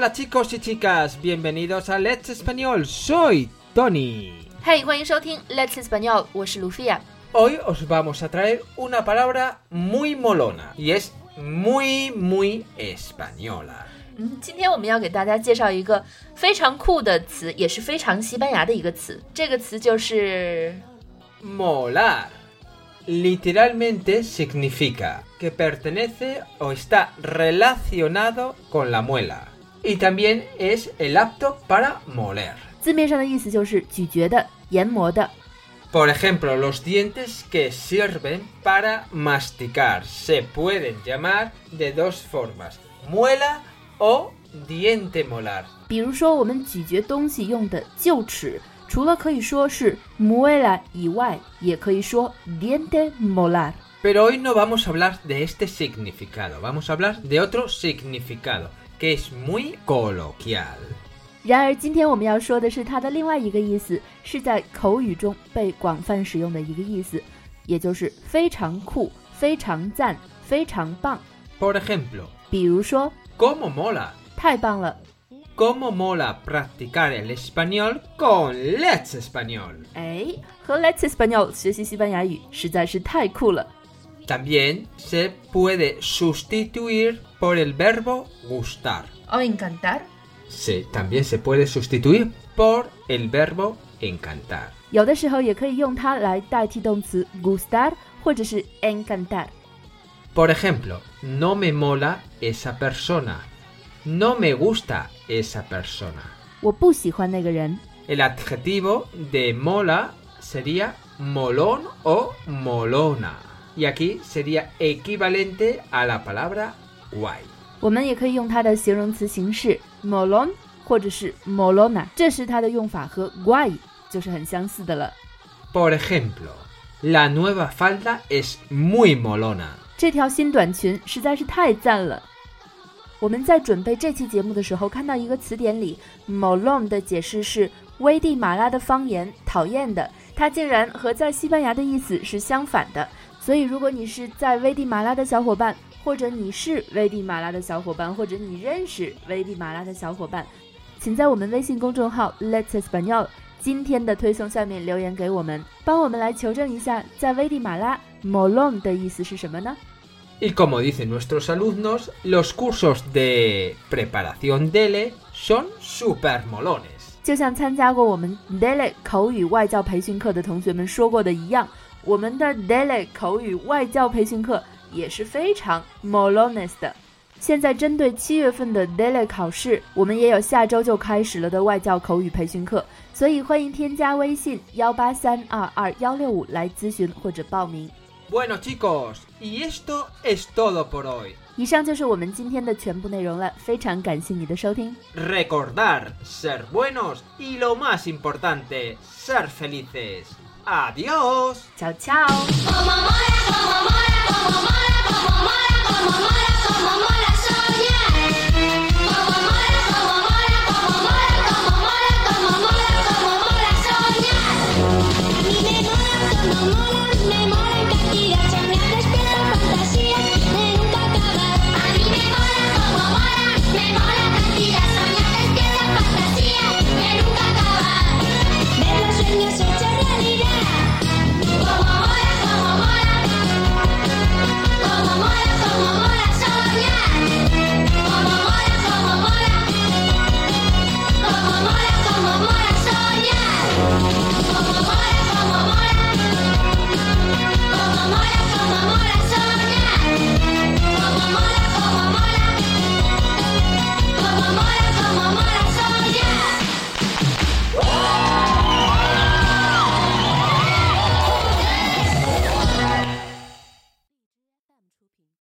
Hola chicos y chicas, bienvenidos a Let's Español. Soy Tony. Hey，欢迎收听 Let's Español，我是卢菲亚。 Hoy os vamos a traer una palabra muy molona y es muy muy española. 嗯，今天我们要给大家介绍一个非常酷的词，也是非常西班牙的一个词。这个词就是 Molar. Literalmente significa que pertenece o está relacionado con la muela. Y también es el apto para moler. 字面上的意思就是咀嚼的、研磨的。 Por ejemplo, los dientes que sirven para masticar se pueden llamar de dos formas, muela o diente molar. 比如说，我们咀嚼东西用的臼齿，除了可以说是 muela 以外，也可以说 diente molar。 Pero hoy no vamos a hablar de este significado, vamos a hablar de otro significado, que es muy coloquial. 然而，今天我们要说的是它的另外一个意思，是在口语中被广泛使用的一个意思，也就是非常酷、非常赞、非常棒。 Por ejemplo, 比如说， ¿cómo mola? 太棒了， ¿Cómo mola practicar el español con Let's Español? 哎，和 Let's Español 学习西班牙语实在是太酷了。 También se puede sustituir por el verbo gustar. o encantar， Sí, también se puede sustituir por el verbo encantar. 有的时候也可以用它来代替动词 gustar 或者是 encantar。 Por ejemplo, no me mola esa persona. No me gusta esa persona. 我不喜欢那个人。 El adjetivo de mola sería molón o molona. Y aquí sería equivalente a la palabra guay. 我们也可以用它的形容词形式 molon 或者是 molona，这时它的用法和 guay 就是很相似的了。 Por ejemplo, la nueva falda es muy molona. 这条新短裙实在是太赞了。我们在准备这期节目的时候，看到一个词典里 molon 的解释是危地马拉的方言，讨厌的。它竟然和在西班牙的意思是相反的。 所以，如果你是在危地马拉的小伙伴，或者你是危地马拉的小伙伴，或者你认识危地马拉的小伙伴，请在我们微信公众号 Let's Español 今天的推送下面留言给我们，帮我们来求证一下，在危地马拉 molon 的意思是什么呢？Y como dicen nuestros alumnos, los cursos de preparación DELE son super molones. 就像参加过我们 Daily 口语外教培训课的同学们说过的一样，我们的 Daily 口语外教培训课也是非常 molones 的。现在针对七月份的 Daily 考试，我们也有下周就开始了的外教口语培训课，所以欢迎添加微信幺八三二二幺六五来咨询或者报名。Bueno chicos, y esto es todo por hoy. 以上就是我们今天的全部内容了，非常感谢你的收听。Recordar ser buenos y lo más importante, ser felices. Adiós. 悄悄。